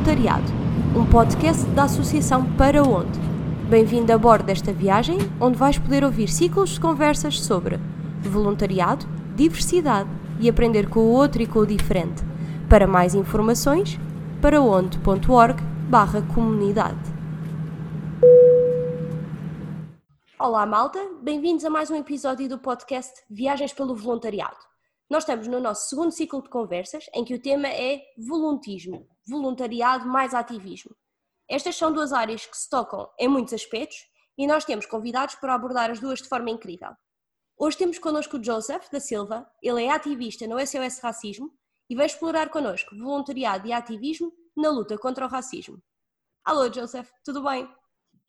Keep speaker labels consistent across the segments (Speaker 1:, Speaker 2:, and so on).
Speaker 1: Voluntariado, um podcast da Associação Para Onde. Bem-vindo a bordo desta viagem, onde vais poder ouvir ciclos de conversas sobre voluntariado, diversidade e aprender com o outro e com o diferente. Para mais informações, paraonde.org barra comunidade. Olá malta, bem-vindos a mais um episódio do podcast Viagens pelo Voluntariado. Nós estamos no nosso segundo ciclo de conversas, em que o tema é voluntismo, voluntariado mais ativismo. Estas são duas áreas que se tocam em muitos aspectos e nós temos convidados para abordar as duas de forma incrível. Hoje temos connosco o Joseph da Silva, ele é ativista no SOS Racismo e vai explorar connosco voluntariado e ativismo na luta contra o racismo. Alô Joseph, tudo bem?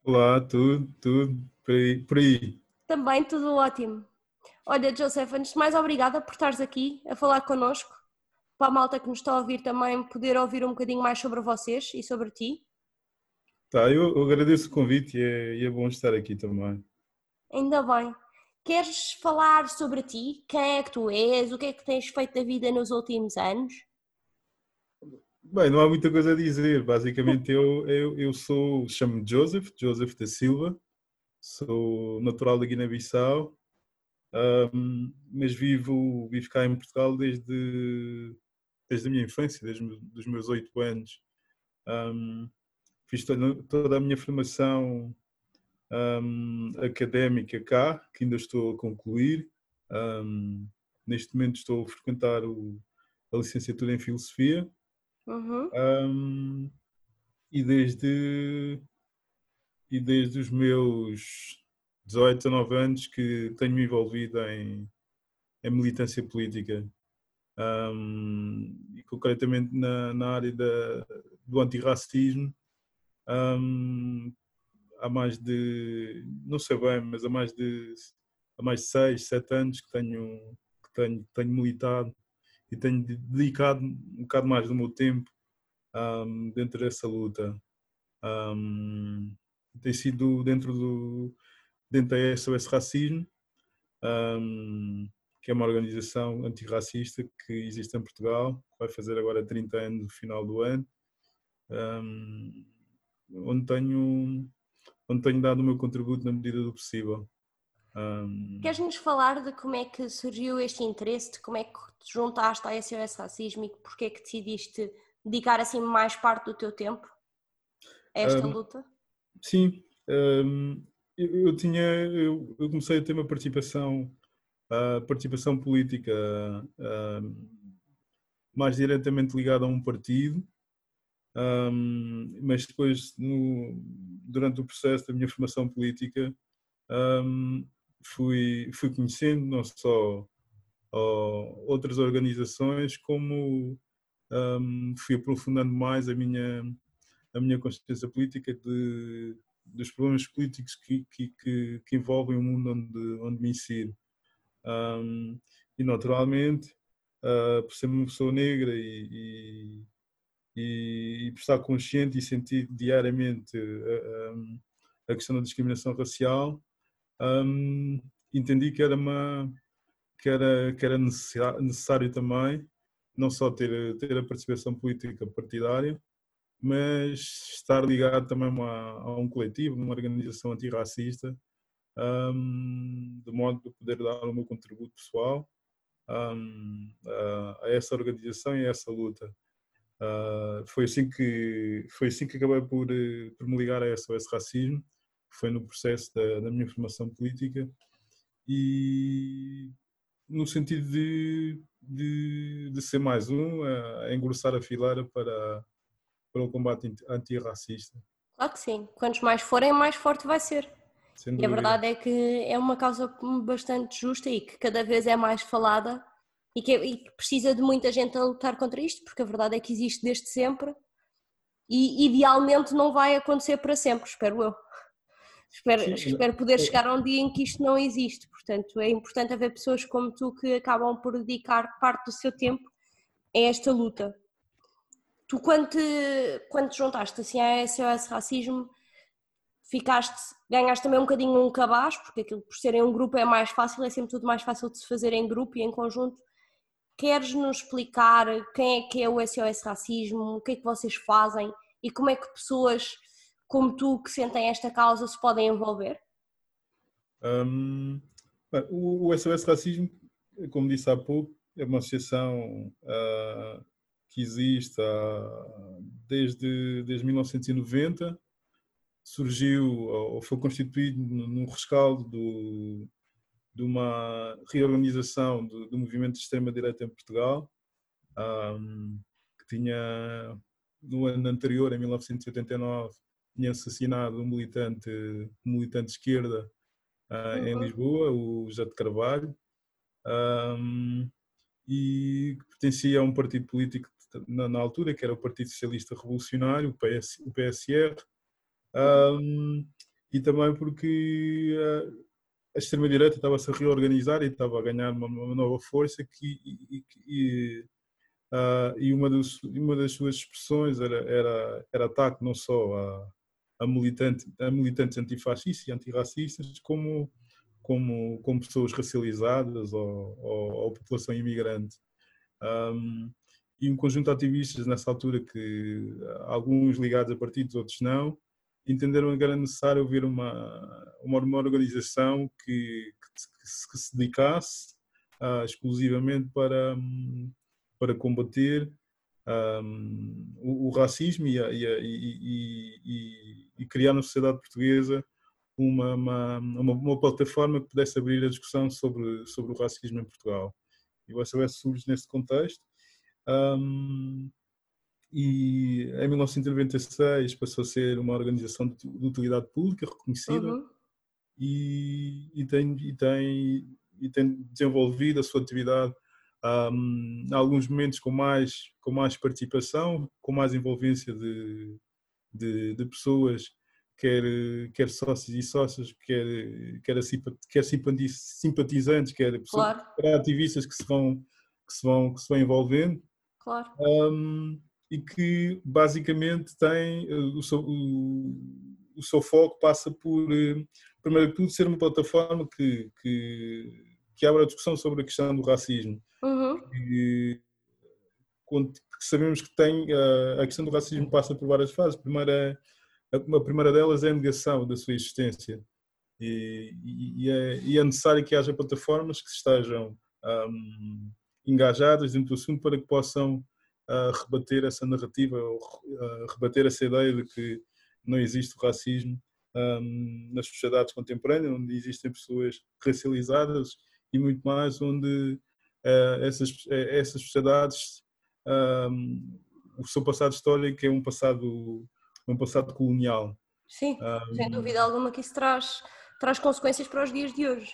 Speaker 2: Olá, tudo, tudo, por aí. Por aí.
Speaker 1: Também tudo ótimo. Olha, Joseph, antes de mais, obrigada por estares aqui a falar connosco. Para a malta que nos está a ouvir também, poder ouvir um bocadinho mais sobre vocês e sobre ti.
Speaker 2: Tá, eu, eu agradeço o convite e é, e é bom estar aqui também.
Speaker 1: Ainda bem. Queres falar sobre ti? Quem é que tu és? O que é que tens feito da vida nos últimos anos?
Speaker 2: Bem, não há muita coisa a dizer. Basicamente, eu, eu, eu sou, chamo-me Joseph, Joseph da Silva, sou natural da Guiné-Bissau, um, mas vivo, vivo cá em Portugal desde, desde a minha infância, desde os meus oito anos. Um, fiz toda, a minha formação um, académica cá, que ainda estou a concluir. neste momento estou a frequentar o, a licenciatura em Filosofia. Uhum. e desde e desde os meus 18, 19 anos que tenho-me envolvido em, em militância política um, e concretamente na, na área da, do antirracismo um, há mais de, não sei bem, mas há mais de, há mais de 6, 7 anos que tenho, que tenho, tenho militado e tenho dedicado um bocado mais do meu tempo um, dentro dessa luta. Um, tem sido dentro do, dentro da SOS Racismo, um, que é uma organização antirracista que existe em Portugal, que vai fazer agora 30 anos no final do ano, um, onde, tenho, onde tenho dado o meu contributo na medida do possível.
Speaker 1: Um, Queres-nos falar de como é que surgiu este interesse, de como é que te juntaste à SOS Racismo e porque é que decidiste dedicar assim mais parte do teu tempo a esta um, luta?
Speaker 2: Sim, um, eu, eu tinha, eu, eu, comecei a ter uma participação, uh, participação política mais diretamente ligada a um partido, mas depois, no, durante o processo da minha formação política, fui, fui conhecendo não só outras organizações, como fui aprofundando mais a minha, a minha consciência política de dos problemas políticos que, que, que, que, envolvem o mundo onde, onde me insiro. Um, e naturalmente, uh, por ser uma pessoa negra e, e, e, por estar consciente e sentir diariamente a, a, a questão da discriminação racial, um, entendi que era uma que era, que era necessário, necessário também não só ter, ter a participação política partidária, mas estar ligado também a, a um coletivo, uma organização antirracista, um, de modo a poder dar o meu contributo pessoal um, a, a, essa organização e a essa luta. Uh, foi assim que foi assim que acabei por, por me ligar a SOS Racismo, foi no processo da, da minha formação política e no sentido de, de, de ser mais um, a, a engrossar a fileira para para o combate antirracista.
Speaker 1: Claro que sim. Quantos mais forem, mais forte vai ser. E a verdade é que é uma causa bastante justa e que cada vez é mais falada e que, e que precisa de muita gente a lutar contra isto, porque a verdade é que existe desde sempre e idealmente não vai acontecer para sempre, espero eu. Espero, Sim, espero poder é. chegar a um dia em que isto não existe. Portanto, é importante haver pessoas como tu que acabam por dedicar parte do seu tempo a esta luta. Tu, quando te, quando te juntaste assim a SOS Racismo, ficaste, ganhaste também um bocadinho um cabaz, porque aquilo por serem um grupo é mais fácil, é sempre tudo mais fácil de se fazer em grupo e em conjunto. Queres nos explicar quem é que é o SOS Racismo, o que é que vocês fazem e como é que pessoas como tu que sentem esta causa se podem envolver?
Speaker 2: Um, o, SOS Racismo, como disse há pouco, é uma associação uh, que existe uh, desde, desde 1990. Surgiu ou foi constituído num rescaldo do, de uma reorganização do, do movimento de extrema-direita em Portugal, um, que tinha, no ano anterior, em 1989, tinha assassinado um militante, um militante de esquerda uh, uhum. em Lisboa, o José de Carvalho, um, e pertencia a um partido político na, na, altura, que era o Partido Socialista Revolucionário, o, PS, o PSR, um, e também porque uh, a extrema-direita estava-se a reorganizar e estava a ganhar uma, uma nova força que, e, e, uh, e uma, dos, uma, das suas expressões era, era, era ataque não só a, a, militante, a militantes antifascistas e antirracistas, como, como, como pessoas racializadas ou, ou, ou população imigrante. Um, e um conjunto de ativistas nessa altura que alguns ligados a partidos, outros não, entenderam que era necessário haver uma, uma, uma organização que, que, que, se dedicasse uh, exclusivamente para, para combater um, o, o, racismo e, a, e, a, e, e, criar na sociedade portuguesa uma, uma, uma, uma, plataforma que pudesse abrir a discussão sobre, sobre o racismo em Portugal. E o SOS surge nesse contexto. Um, e em 1996 passou a ser uma organização de, utilidade pública reconhecida uhum. e, e, tem, e, tem, e tem desenvolvido a sua atividade um, em alguns momentos com mais, com mais participação, com mais envolvência de, de, de pessoas, quer, quer sócios e sócias, quer, quer, quer simpatizantes, quer, pessoas, claro. quer ativistas que se vão, que se vão, que se vão envolvendo.
Speaker 1: Claro.
Speaker 2: Um, e que basicamente tem eh, o seu, o, o seu foco passa por, eh, primeiro de tudo, ser uma plataforma que, que, que abre a discussão sobre a questão do racismo.
Speaker 1: Uhum.
Speaker 2: E, sabemos que tem a, a questão do racismo passa por várias fases. A primeira, a primeira delas é a negação da sua existência. E, e, é, e é, necessário que haja plataformas que estejam um, engajadas dentro do assunto para que possam a rebater essa narrativa, a rebater essa ideia de que não existe racismo um, nas sociedades contemporâneas, onde existem pessoas racializadas e muito mais, onde uh, essas, eh, essas sociedades, um, o seu passado histórico é um passado, um passado colonial.
Speaker 1: Sim, um, sem dúvida alguma que isso traz, traz consequências para os dias de hoje.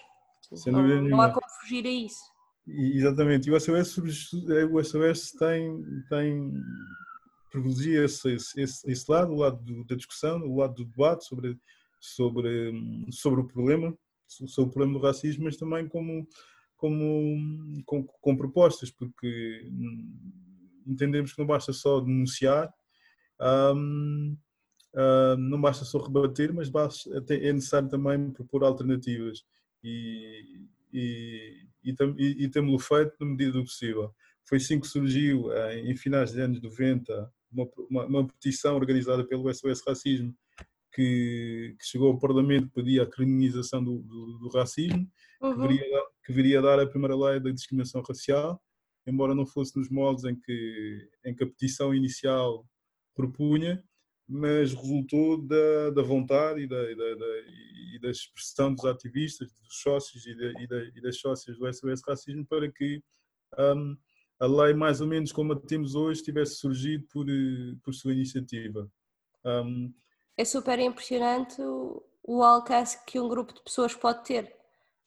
Speaker 1: Não, não há como fugir a isso.
Speaker 2: Exatamente, e o SOS, o SOS tem, tem privilegia esse, esse, esse lado, o lado da discussão, o lado do debate sobre, sobre, sobre o problema, sobre o problema do racismo, mas também como, como, com, com propostas, porque entendemos que não basta só denunciar, um, um, não basta só rebater, mas basta, é necessário também propor alternativas. E, e, e, e, e temos-lo feito na medida do possível. Foi assim que surgiu, eh, em finais dos anos 90, uma, uma, uma petição organizada pelo SOS Racismo, que, que, chegou ao Parlamento pedia a criminalização do, do, do racismo, uhum. que, viria, que, viria, a dar a primeira lei da discriminação racial, embora não fosse nos moldes em que, em que a petição inicial propunha, mas resultou da, da vontade e da, e, da, e da, expressão dos ativistas, dos sócios e, e, das sócias do SOS Racismo para que um, a lei, mais ou menos como a temos hoje, tivesse surgido por, eh, por sua iniciativa. Um,
Speaker 1: é super impressionante o, o alcance que um grupo de pessoas pode ter.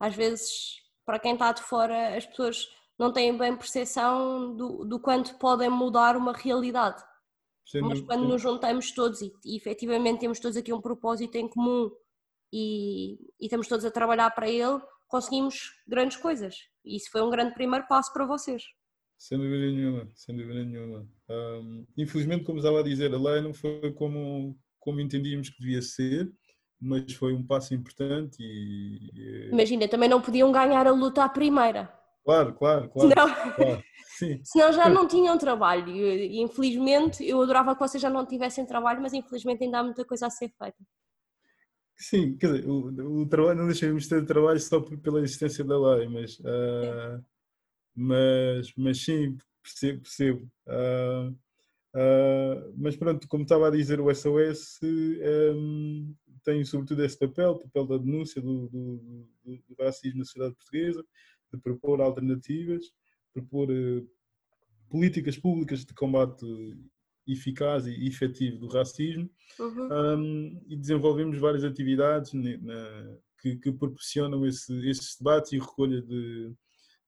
Speaker 1: Às vezes, para quem está de fora, as pessoas não têm bem percepção do, do quanto podem mudar uma realidade. Sem Mas quando nos juntamos todos e, e efetivamente temos todos aqui um propósito em comum e, e estamos todos a trabalhar para ele, conseguimos grandes coisas. E isso foi um grande primeiro passo para vocês.
Speaker 2: Sem dúvida nenhuma, sem dúvida nenhuma. Um, infelizmente, como estava a dizer, a lei não foi como, como entendíamos que devia ser, mas foi um passo importante e...
Speaker 1: Imagina, também não podiam ganhar a luta à primeira.
Speaker 2: Claro, claro, claro. Senão, claro.
Speaker 1: Sim. senão já não tinham trabalho. E, infelizmente, eu adorava que vocês já não tivessem trabalho, mas infelizmente ainda há muita coisa a ser feita.
Speaker 2: Sim, quer dizer, o, o trabalho, não deixamos de ter trabalho só pela existência da lei, mas, uh, mas, mas sim, percebo. percebo. Uh, uh, mas pronto, como estava a dizer, o SOS um, tem sobretudo esse papel, o papel da denúncia do, do, do, do racismo na sociedade portuguesa, de propor alternativas, propor políticas públicas de combate eficaz e efetivo do racismo uhum. um, e desenvolvemos várias atividades na, que, que, proporcionam esse, esses debates e recolha de,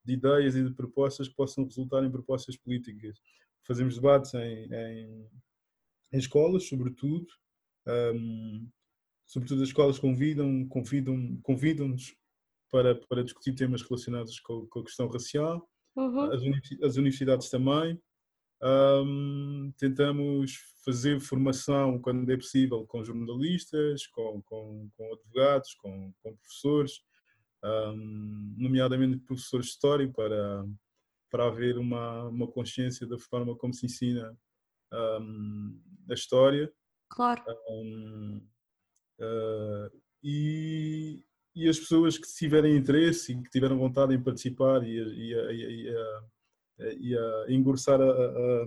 Speaker 2: de, ideias e de propostas que possam resultar em propostas políticas. Fazemos debates em, em, em escolas, sobretudo. Um, sobretudo as escolas convidam, convidam, convidam-nos para, para discutir temas relacionados com, com a questão racial. Uhum. As, as universidades também. Um, tentamos fazer formação quando é possível com jornalistas, com, com, com advogados, com, com professores, um, nomeadamente professores de história, para, para haver uma, uma consciência da forma como se ensina um, a história.
Speaker 1: Claro.
Speaker 2: Uh, e, e as pessoas que tiverem interesse e que tiveram vontade em participar e, e, e, e a, e a engrossar a, a,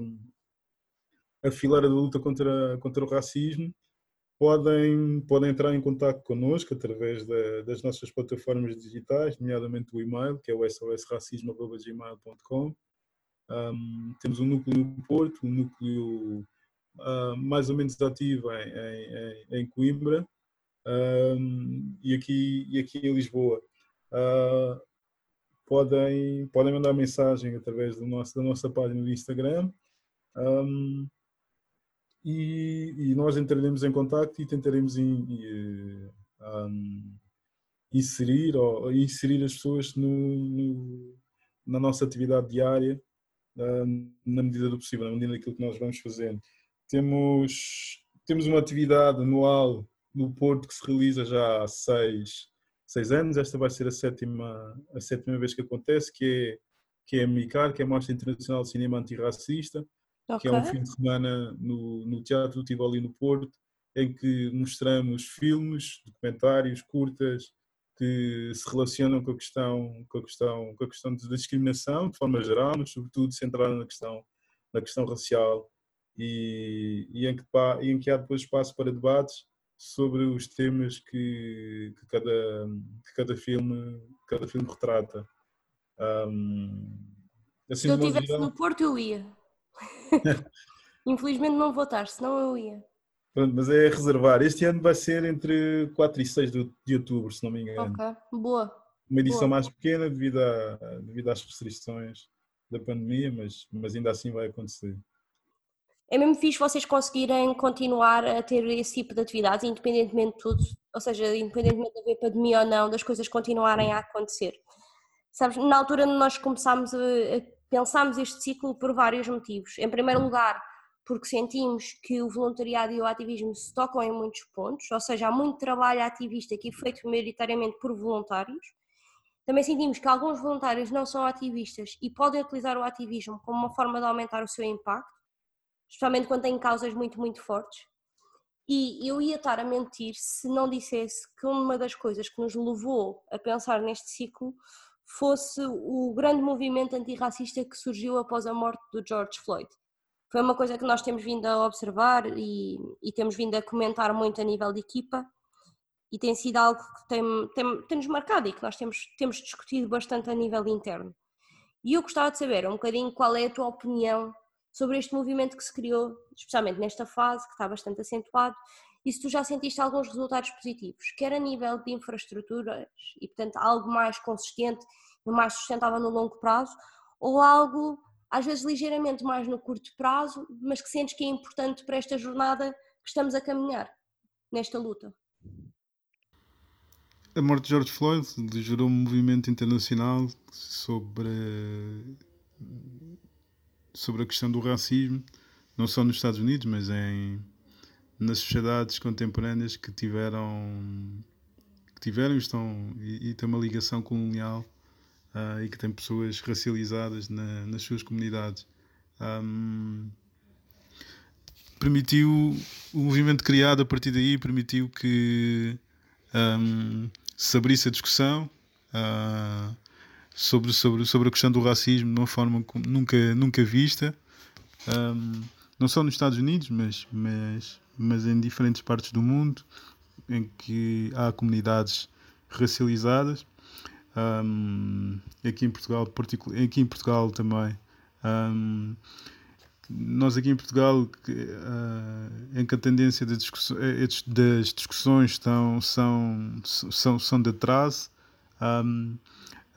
Speaker 2: a fileira da luta contra, contra o racismo, podem, podem entrar em contato connosco através da, das nossas plataformas digitais, nomeadamente o e-mail, que é o sosracismo.gmail.com. Um, temos um núcleo no Porto, um núcleo uh, mais ou menos ativo em, em, em Coimbra um, e, aqui, e aqui em Lisboa. Uh, podem, podem mandar mensagem através do nosso, da nossa página do Instagram um, e, e, nós entraremos em contato e tentaremos in, um, inserir, ou, inserir as pessoas no, no, na nossa atividade diária na medida do possível, na medida daquilo que nós vamos fazendo. Temos, temos uma atividade anual no Porto que se realiza já há seis, seis anos. Esta vai ser a sétima, a sétima vez que acontece, que é, que é a MICAR, que é a Mostra Internacional de Cinema Antirracista, okay. que é um fim de semana no, no Teatro do Tivoli no Porto, em que mostramos filmes, documentários, curtas, que se relacionam com a questão, com a questão, com a questão da discriminação, de forma geral, mas sobretudo centrada na questão, na questão racial e, e, em que, e em que há depois espaço para debates sobre os temas que, que, cada, que cada, filme, cada filme retrata. Um,
Speaker 1: assim, Se eu estivesse no Porto, eu ia. Infelizmente não vou estar, senão eu ia.
Speaker 2: Pronto, mas é reservar. Este ano vai ser entre 4 e 6 de, de outubro, se não me engano.
Speaker 1: Ok, boa.
Speaker 2: Uma edição boa. mais pequena devido, a, devido às restrições da pandemia, mas, mas ainda assim vai acontecer
Speaker 1: é mesmo fixe vocês conseguirem continuar a ter esse tipo de atividades, independentemente de tudo, ou seja, independentemente de haver pandemia ou não, das coisas continuarem a acontecer. Sabes, na altura nós começámos a, a pensámos este ciclo por vários motivos. Em primeiro lugar, porque sentimos que o voluntariado e o ativismo se tocam em muitos pontos, ou seja, há muito trabalho ativista aqui feito maioritariamente por voluntários. Também sentimos que alguns voluntários não são ativistas e podem utilizar o ativismo como uma forma de aumentar o seu impacto especialmente quando tem causas muito, muito fortes. E eu ia estar a mentir se não dissesse que uma das coisas que nos levou a pensar neste ciclo fosse o grande movimento antirracista que surgiu após a morte do George Floyd. Foi uma coisa que nós temos vindo a observar e, e temos vindo a comentar muito a nível de equipa e tem sido algo que tem, tem, tem-nos marcado e que nós temos, temos discutido bastante a nível interno. E eu gostava de saber um bocadinho qual é a tua opinião sobre este movimento que se criou, especialmente nesta fase, que está bastante acentuado, e se tu já sentiste alguns resultados positivos, quer a nível de infraestruturas e, portanto, algo mais consistente e mais sustentável no longo prazo, ou algo, às vezes, ligeiramente mais no curto prazo, mas que sentes que é importante para esta jornada que estamos a caminhar nesta luta?
Speaker 2: A morte de George Floyd gerou um movimento internacional sobre sobre a questão do racismo, não só nos Estados Unidos, mas em, nas sociedades contemporâneas que tiveram que tiveram estão, e, e tem uma ligação colonial uh, e que tem pessoas racializadas na, nas suas comunidades. Um, permitiu o movimento criado a partir daí permitiu que um, se abrisse a discussão uh, sobre, sobre, sobre a questão do racismo de uma forma nunca, nunca vista, um, não só nos Estados Unidos, mas, mas, mas em diferentes partes do mundo em que há comunidades racializadas. Um, aqui em Portugal, aqui em Portugal também. Um, nós aqui em Portugal, uh, em que a tendência das discussões, eh, das discussões estão, são, são, são de atraso, um,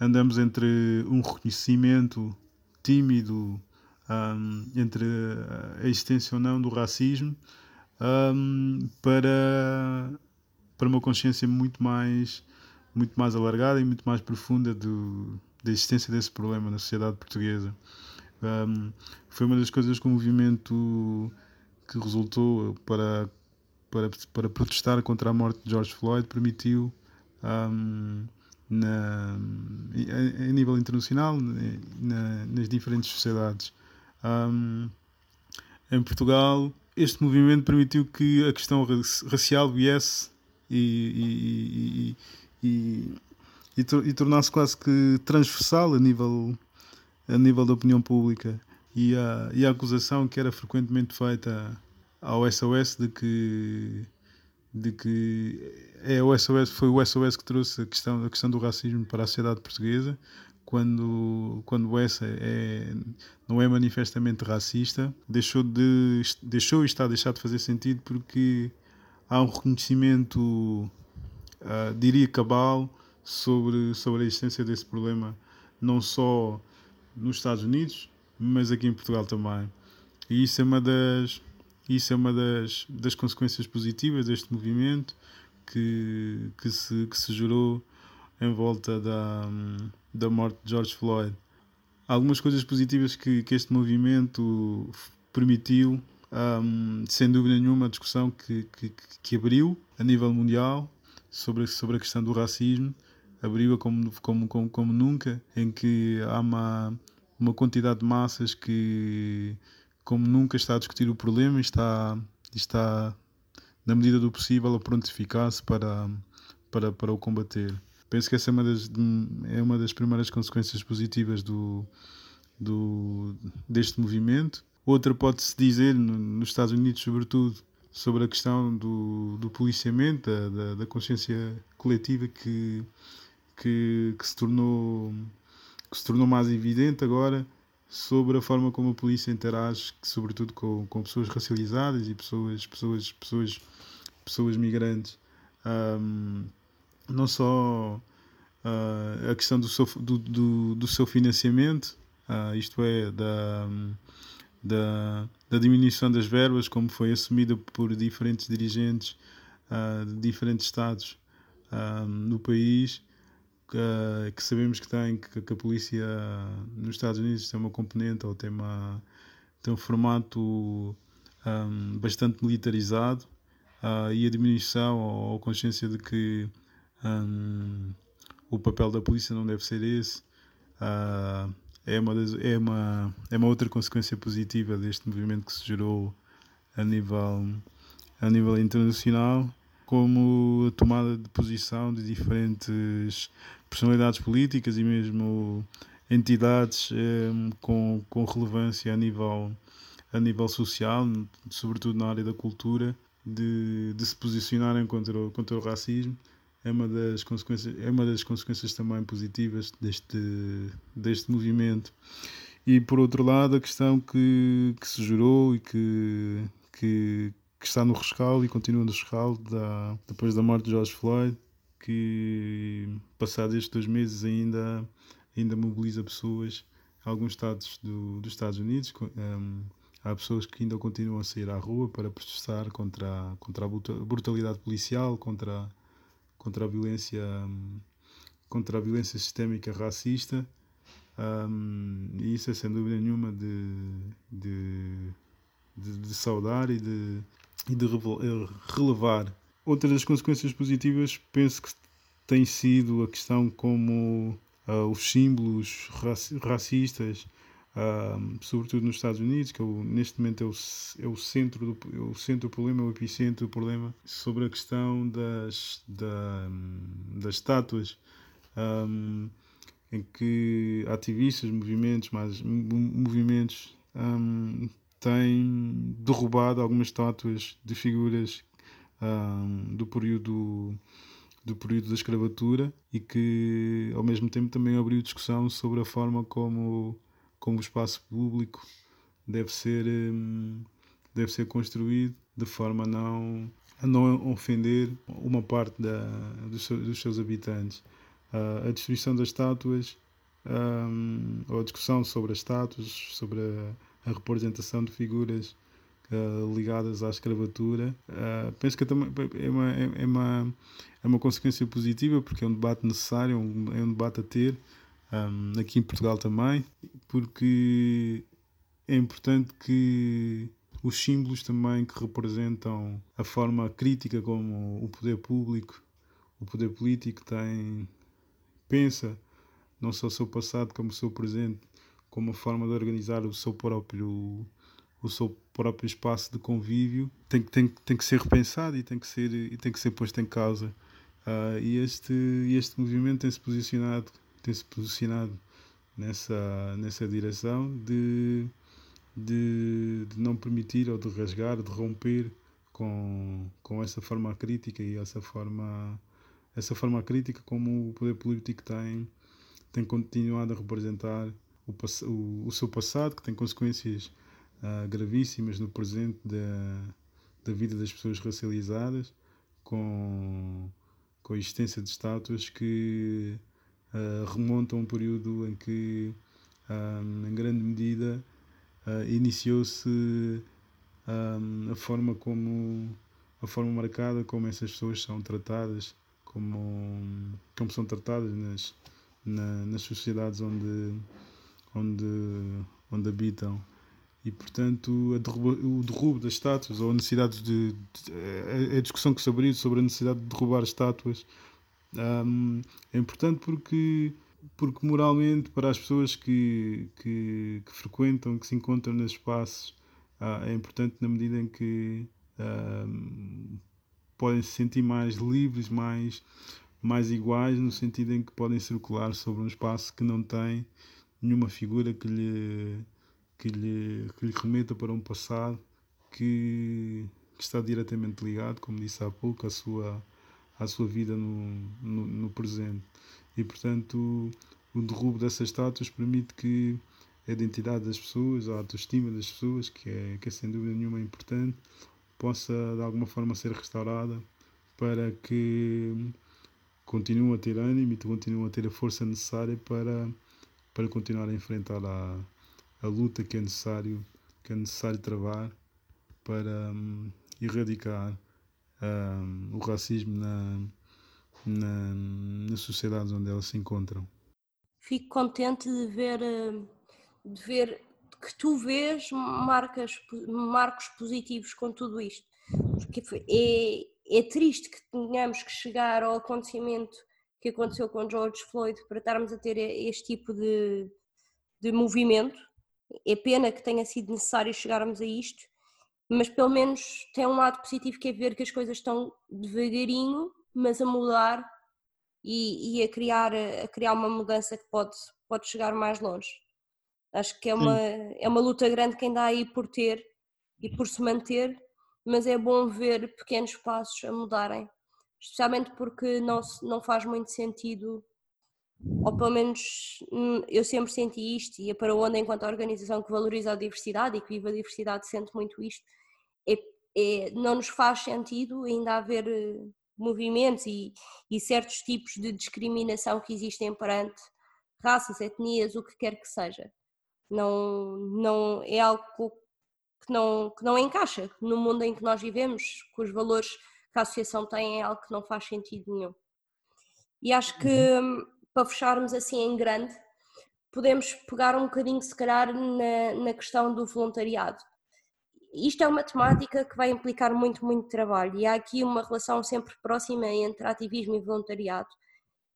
Speaker 2: andamos entre um reconhecimento tímido um, entre a existência ou não do racismo um, para, para uma consciência muito mais, muito mais alargada e muito mais profunda do, da existência desse problema na sociedade portuguesa. Um, foi uma das coisas que o movimento que resultou para, para, para protestar contra a morte de George Floyd permitiu um, na, a, a, nível internacional na, nas diferentes sociedades. Um, em Portugal, este movimento permitiu que a questão racial viesse e, e, e, e, e tornasse quase que transversal a nível a nível da opinião pública e a, e a acusação que era frequentemente feita ao SOS de que de que é o SOS, foi o SOS que trouxe a questão, a questão do racismo para a sociedade portuguesa, quando, quando essa é, não é manifestamente racista, deixou, de, deixou e está a deixar de fazer sentido porque há um reconhecimento, uh, diria cabal, sobre, sobre a existência desse problema, não só nos Estados Unidos, mas aqui em Portugal também. E isso é uma das, isso é uma das, das consequências positivas deste movimento que, que, se, que se gerou em volta da, da morte de George Floyd. Algumas coisas positivas que, que este movimento permitiu, um, sem dúvida nenhuma, a discussão que, que, que abriu a nível mundial sobre, sobre a questão do racismo abriu-a como, como, como, como nunca, em que há uma, uma quantidade de massas que, como nunca, está a discutir o problema e está, está na medida do possível, a prontificar-se para, para, para o combater. Penso que essa é uma das, é uma das primeiras consequências positivas do, do, deste movimento. Outra pode-se dizer, nos Estados Unidos, sobretudo, sobre a questão do, do policiamento, da, da, consciência coletiva que, que, que, se tornou, que se tornou mais evidente agora sobre a forma como a polícia interage, sobretudo com, com pessoas racializadas e pessoas, pessoas, pessoas, pessoas migrantes. Um, não só uh, a questão do seu, do, do, do seu financiamento, uh, isto é, da, da, da, diminuição das verbas, como foi assumida por diferentes dirigentes uh, de diferentes estados no país, que, que sabemos que tem que, que, a polícia nos Estados Unidos tem uma componente ou tem, uma, tem um formato um, bastante militarizado uh, e a diminuição ou a consciência de que um, o papel da polícia não deve ser esse uh, é, uma é, uma, é uma outra consequência positiva deste movimento que se gerou a nível, a nível internacional como a tomada de posição de diferentes personalidades políticas e mesmo entidades eh, com, com relevância a nível, a nível social, sobretudo na área da cultura, de, de se posicionarem contra o, contra o racismo. É uma, das consequências, é uma das consequências também positivas deste, deste movimento. E por outro lado, a questão que, que se gerou e que, que, que está no rescaldo e continua no rescaldo da, depois da morte de George Floyd, que passados estes dois meses ainda, ainda mobiliza pessoas, alguns estados do, dos Estados Unidos. Um, há pessoas que ainda continuam a sair à rua para protestar contra, contra a brutalidade policial, contra, contra a violência contra a violência sistémica racista um, e isso é sem dúvida nenhuma de, de, de, de saudar e de, e de eh, relevar. Outra das consequências positivas penso que tem sido a questão como uh, os símbolos racistas, uh, sobretudo nos Estados Unidos, que é o, neste momento é o, é o, centro do, é o centro do problema, é o epicentro do problema, sobre a questão das, da, das estátuas. Um, em que ativistas, movimentos, mais movimentos um, têm derrubado algumas estátuas de figuras um, do período do período da escravatura e que ao mesmo tempo também abriu discussão sobre a forma como como o espaço público deve ser um, deve ser construído de forma a não a não ofender uma parte da, dos, seus, dos seus habitantes. Uh, a destruição das estátuas um, ou a discussão sobre as estátuas sobre a, a representação de figuras uh, ligadas à escravatura. Uh, penso que é, é uma, é, uma, é uma consequência positiva, porque é um debate necessário, é um, é um debate a ter, um, aqui em Portugal também, porque é importante que os símbolos também que representam a forma crítica como o poder público, o poder político tem, pensa, não só o seu passado como o seu presente, como forma de organizar o seu próprio o seu próprio espaço de convívio tem, tem, tem que ser repensado e tem que ser, e tem que ser posto em causa. Uh, e este, este movimento tem-se posicionado, tem -se posicionado nessa, nessa direção de, de, de, não permitir ou de rasgar, de romper com, com essa forma crítica e essa forma, essa forma crítica como o poder político tem, tem continuado a representar o, o, o seu passado, que tem consequências uh, gravíssimas no presente da, da vida das pessoas racializadas, com, com a existência de estátuas que uh, remontam a um período em que, um, em grande medida, uh, iniciou-se um, a forma como a forma marcada como essas pessoas são tratadas, como, como são tratadas nas, na, nas sociedades onde, onde, onde habitam. E portanto o derrubo das estátuas ou a necessidade de, de a, discussão que se abriu sobre a necessidade de derrubar estátuas um, é importante porque porque moralmente para as pessoas que, que, que frequentam que se encontram nos espaços uh, é importante na medida em que um, podem se sentir mais livres mais mais iguais no sentido em que podem circular sobre um espaço que não tem nenhuma figura que lhe que lhe, que lhe remeta para um passado que, que, está diretamente ligado, como disse há pouco, à sua, à sua vida no, no, no presente. E, portanto, o, o derrubo dessas estátuas permite que a identidade das pessoas, a autoestima das pessoas, que é, que é sem dúvida nenhuma importante, possa de alguma forma ser restaurada para que continuem a ter ânimo e continuem a ter a força necessária para, para continuar a enfrentar a, a luta que é necessário, que é necessário travar para um, erradicar um, o racismo na, na, nas sociedades onde elas se encontram.
Speaker 1: Fico contente de ver, hum, de ver que tu vês marcas, marcos positivos com tudo isto. Porque é, é triste que tenhamos que chegar ao acontecimento que aconteceu com George Floyd para estarmos a ter este tipo de, de movimento. É pena que tenha sido necessário chegarmos a isto, mas pelo menos tem um lado positivo que é ver que as coisas estão devagarinho, mas a mudar e, e a, criar, a criar uma mudança que pode, pode chegar mais longe. Acho que é uma, é uma luta grande que ainda há aí por ter e por se manter, mas é bom ver pequenos passos a mudarem, especialmente porque não, não faz muito sentido ou pelo menos hum, eu sempre senti isto, e a Para Onde, enquanto organização que valoriza a diversidade e que vive a diversidade, sente muito isto, é, é, não nos faz sentido ainda haver eh, movimentos e, e, certos tipos de discriminação que existem perante raças, etnias, o que quer que seja. Não, não é algo que não, que não encaixa no mundo em que nós vivemos, com os valores que a associação tem, é algo que não faz sentido nenhum. E acho que uhum. hum, para fecharmos assim em grande, podemos pegar um bocadinho, se calhar, na, na questão do voluntariado. Isto é uma temática que vai implicar muito, muito trabalho e há aqui uma relação sempre próxima entre ativismo e voluntariado.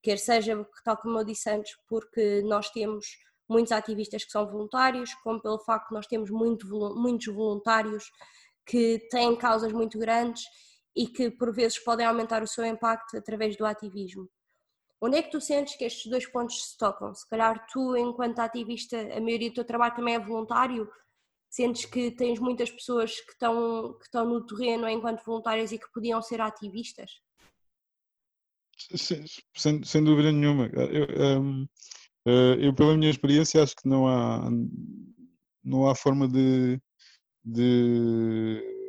Speaker 1: quer seja, tal como eu disse antes, porque nós temos muitos ativistas que são voluntários, como pelo facto de nós temos muito, muitos voluntários que têm causas muito grandes e que por vezes podem aumentar o seu impacto através do ativismo. Onde é que tu sentes que estes dois pontos se tocam? Se calhar tu, enquanto ativista, a maioria do teu trabalho também é voluntário, sentes que tens muitas pessoas que estão, que estão no terreno enquanto voluntárias e que podiam ser ativistas?
Speaker 2: Sem, sem dúvida nenhuma. Eu, um, eh, eu, pela minha experiência, acho que não há, não há forma de, de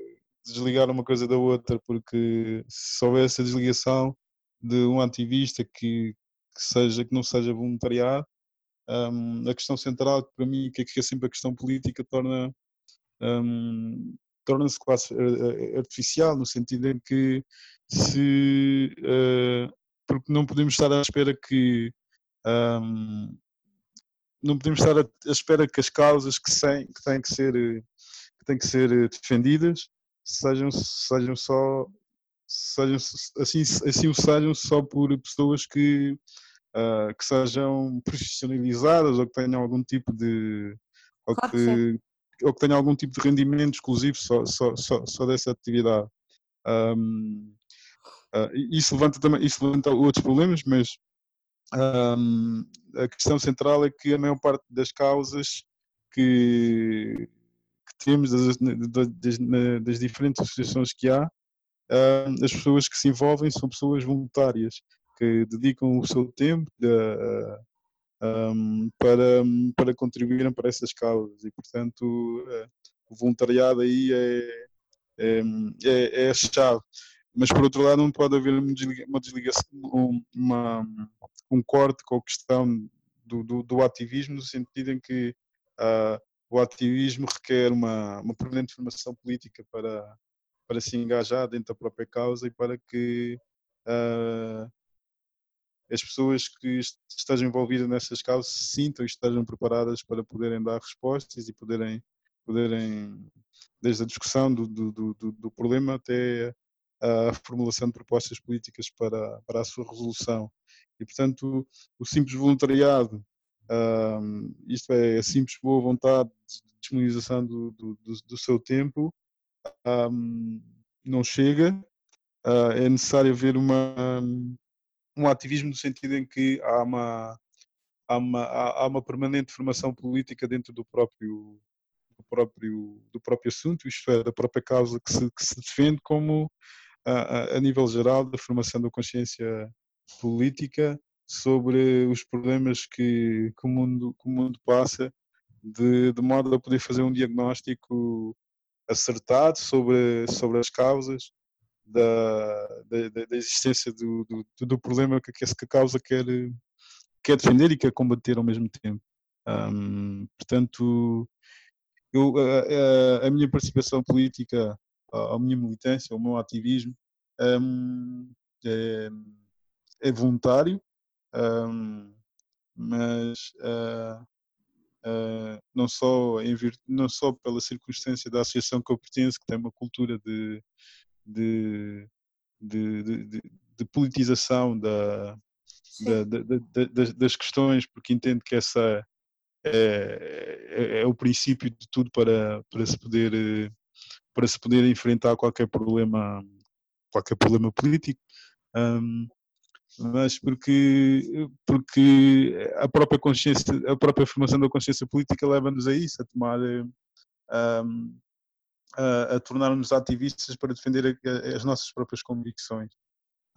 Speaker 2: desligar uma coisa da outra, porque se houvesse a desligação de um ativista que, que seja que não seja voluntariado, um, a questão central para mim que é sempre a questão política torna um, torna-se quase uh, artificial no sentido em que se uh, porque não podemos estar à espera que um, não podemos estar à espera que as causas que, sem, que têm que ser que têm que ser defendidas sejam sejam só sejam assim assim o sejam só por pessoas que uh, que sejam profissionalizadas ou que tenham algum tipo de ou que, ou que tenham algum tipo de rendimento exclusivo só, só, só, só dessa atividade. Um, Uh, isso levanta também isso levanta outros problemas, mas um, a questão central é que a maior parte das causas que, que temos das, das, das, diferentes associações que há, as pessoas que se envolvem são pessoas voluntárias que dedicam o seu tempo uh, um, para, para contribuírem para essas causas. E portanto uh, o voluntariado aí é, é, é, é a chave. Mas por outro lado não pode haver uma desligação, uma, um corte com a questão do, do, do, ativismo, no sentido em que uh, o ativismo requer uma, uma permanente formação política para, para se engajar dentro da própria causa e para que uh, as pessoas que estejam envolvidas nessas causas se sintam e estejam preparadas para poderem dar respostas e poderem, poderem desde a discussão do, do, do, do problema até a formulação de propostas políticas para, para a sua resolução. E, portanto, o, simples voluntariado, um, isto é, a simples boa vontade de disponibilização do, do, do, seu tempo, um, não chega. Uh, é necessário haver uma, um ativismo no sentido em que há uma, há uma, há uma permanente formação política dentro do próprio, do próprio, do próprio assunto, isto é, da própria causa que se, que se defende, como a, a, nível geral da formação da consciência política sobre os problemas que, que, o, mundo, que o mundo passa, de, de modo a poder fazer um diagnóstico acertado sobre, sobre as causas da, da, da existência do, do, do, problema que, que a causa quer, quer defender e quer combater ao mesmo tempo. Um, portanto, eu, a, a, a, minha participação política a minha militância, ao meu ativismo, um, é, é, voluntário, um, mas uh, uh, não, só não só pela circunstância da associação que eu pertenço, que tem uma cultura de, de, de, de, de politização da, da, da, das questões, porque entendo que essa é, é, é, o princípio de tudo para, para se poder para se poder enfrentar qualquer problema, qualquer problema político. Um, mas porque, porque a própria consciência, a própria formação da consciência política leva-nos a isso, a tomar, um, a, a tornar-nos ativistas para defender as nossas próprias convicções.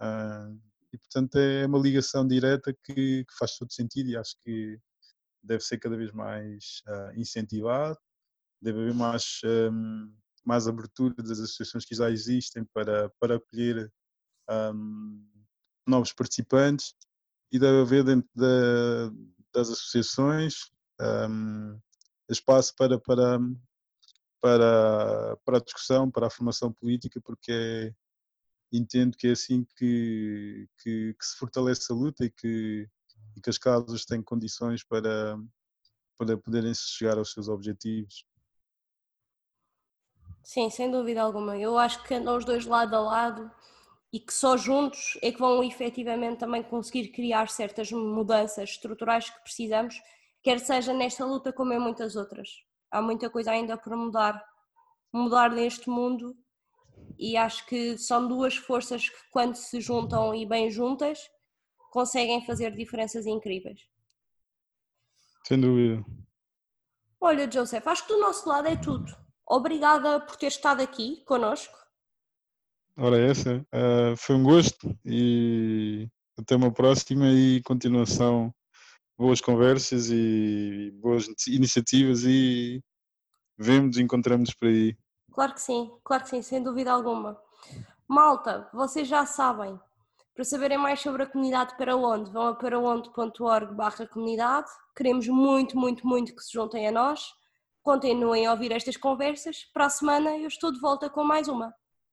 Speaker 2: Um, e portanto é uma ligação direta que, que, faz todo sentido e acho que deve ser cada vez mais uh, incentivado, deve haver mais um, mais abertura das associações que já existem para, para acolher um, novos participantes e deve haver dentro da, das associações um, espaço para, para, para, para a discussão, para a formação política, porque é, entendo que é assim que, que, que, se fortalece a luta e que, e que as causas têm condições para, para poderem chegar aos seus objetivos.
Speaker 1: Sim, sem dúvida alguma. Eu acho que andam os dois lado a lado e que só juntos é que vão efetivamente também conseguir criar certas mudanças estruturais que precisamos, quer seja nesta luta como em muitas outras. Há muita coisa ainda por mudar, mudar neste mundo e acho que são duas forças que quando se juntam e bem juntas conseguem fazer diferenças incríveis.
Speaker 2: Sem dúvida.
Speaker 1: Olha, Joseph, acho que do nosso lado é tudo. Obrigada por ter estado aqui conosco.
Speaker 2: Ora, essa. Uh, foi um gosto e até uma próxima e continuação. Boas conversas e boas iniciativas e vemos, encontramos por aí.
Speaker 1: Claro que sim, claro que sim, sem dúvida alguma. Malta, vocês já sabem, para saberem mais sobre a comunidade para onde, vão a paraonde.org barra comunidade. Queremos muito, muito, muito que se juntem a nós. Continuem a ouvir estas conversas. Para a semana eu estou de volta com mais uma.